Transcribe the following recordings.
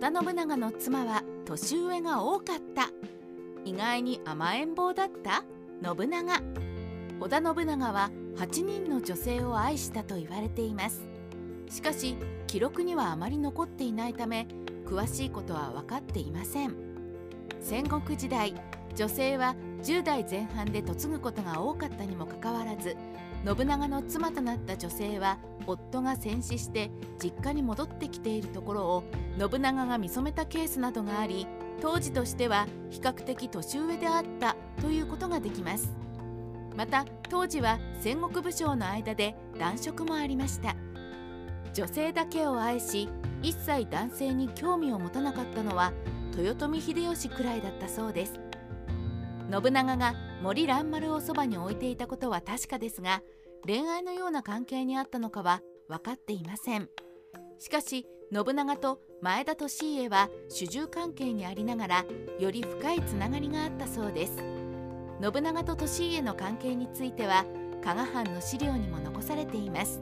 織田信長の妻は年上が多かった。意外に甘えん坊だった？信長。織田信長は8人の女性を愛したと言われています。しかし記録にはあまり残っていないため詳しいことは分かっていません。戦国時代女性は10代前半で嫁ぐことが多かったにもかかわらず信長の妻となった女性は夫が戦死して実家に戻ってきているところを信長が見初めたケースなどがあり当時としては比較的年上であったということができます。また当時は戦国武将の間で男色もありました。女性だけを愛し一切男性に興味を持たなかったのは豊臣秀吉くらいだったそうです。信長が森蘭丸をそばに置いていたことは確かですが恋愛のような関係にあったのかは分かっていません。しかし信長と前田利家は主従関係にありながらより深いつながりがあったそうです。信長と利家の関係については加賀藩の資料にも残されています。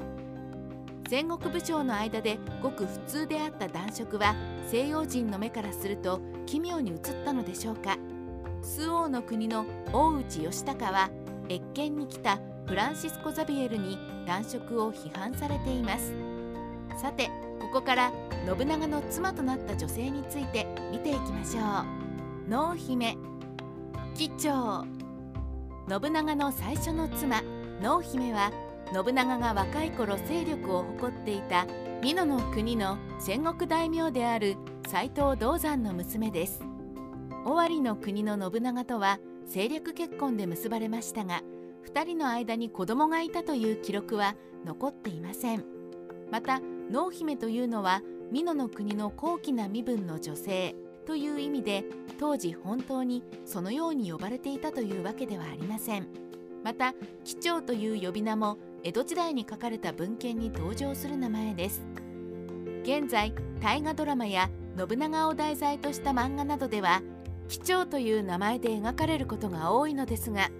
戦国武将の間でごく普通であった男色は西洋人の目からすると奇妙に映ったのでしょうか。周王の国の大内義高は謁見に来たフランシスコ・ザビエルに男色を批判されています。さてここから信長の妻となった女性について見ていきましょう。濃姫吉兆。信長の最初の妻濃姫は信長が若い頃勢力を誇っていた美濃の国の戦国大名である斎藤道山の娘です。尾張の国の信長とは政略結婚で結ばれましたが2人の間に子供がいたという記録は残っていません。また濃姫というのは美濃の国の高貴な身分の女性という意味で当時本当にそのように呼ばれていたというわけではありません。また貴長という呼び名も江戸時代に書かれた文献に登場する名前です。現在大河ドラマや信長を題材とした漫画などでは貴長という名前で描かれることが多いのですが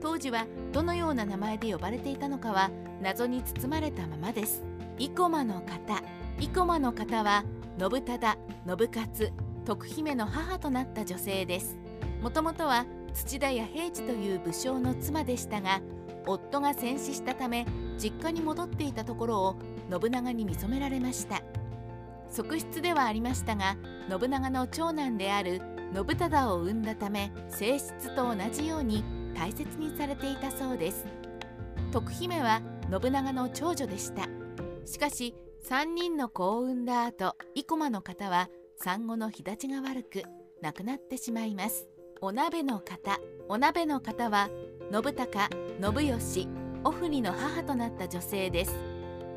当時はどのような名前で呼ばれていたのかは謎に包まれたままです。生駒の方。生駒の方は信忠信勝徳姫の母となった女性です。もともとは土田弥平次という武将の妻でしたが夫が戦死したため実家に戻っていたところを信長に見初められました。側室ではありましたが信長の長男である信忠を産んだため正室と同じように大切にされていたそうです。徳姫は信長の長女でした。しかし3人の子を産んだ後生駒の方は産後の日立ちが悪く亡くなってしまいます。お鍋の方お鍋の方は信孝信義おふにの母となった女性です。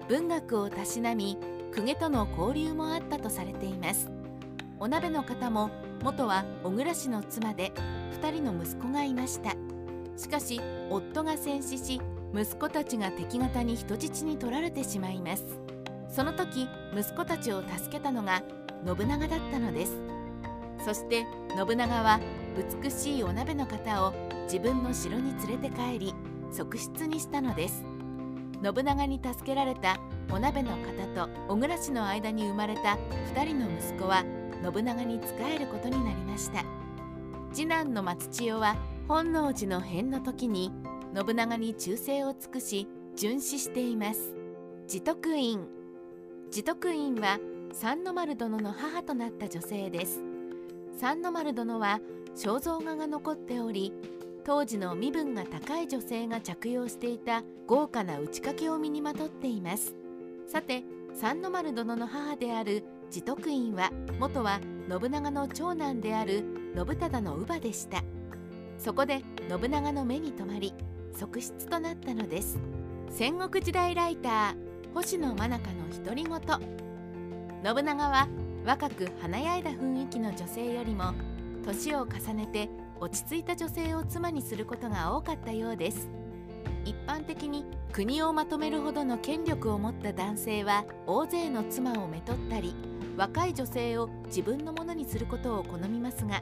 文学をたしなみ公家との交流もあったとされています。お鍋の方も元は小倉氏の妻で2人の息子がいました。しかし夫が戦死し息子たちが敵方に人質に取られてしまいます。その時息子たちを助けたのが信長だったのです。そして信長は美しいお鍋の方を自分の城に連れて帰り側室にしたのです。信長に助けられたお鍋の方と小倉氏の間に生まれた2人の息子は信長に仕えることになりました。次男の松千代は本能寺の変の時に信長に忠誠を尽くし殉死しています。持徳院。持徳院は三の丸殿の母となった女性です。三の丸殿は肖像画が残っており当時の身分が高い女性が着用していた豪華な打ち掛けを身にまとっています。さて三の丸殿の母である持徳院は元は信長の長男である信忠の乳母でした。そこで信長の目に留まり側室となったのです。戦国時代ライター星野真中の独り言。信長は若く華やいだ雰囲気の女性よりも年を重ねて落ち着いた女性を妻にすることが多かったようです。一般的に国をまとめるほどの権力を持った男性は大勢の妻をめとったり若い女性を自分のものにすることを好みますが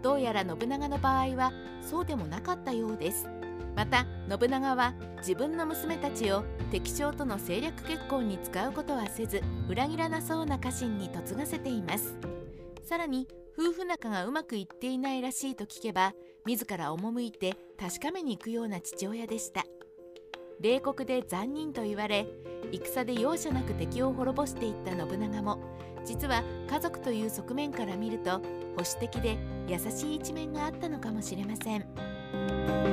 どうやら信長の場合はそうでもなかったようです。また信長は自分の娘たちを敵将との政略結婚に使うことはせず裏切らなそうな家臣に嫁がせています。さらに夫婦仲がうまくいっていないらしいと聞けば自ら赴いて確かめに行くような父親でした。冷酷で残忍と言われ戦で容赦なく敵を滅ぼしていった信長も実は家族という側面から見ると保守的で優しい一面があったのかもしれません。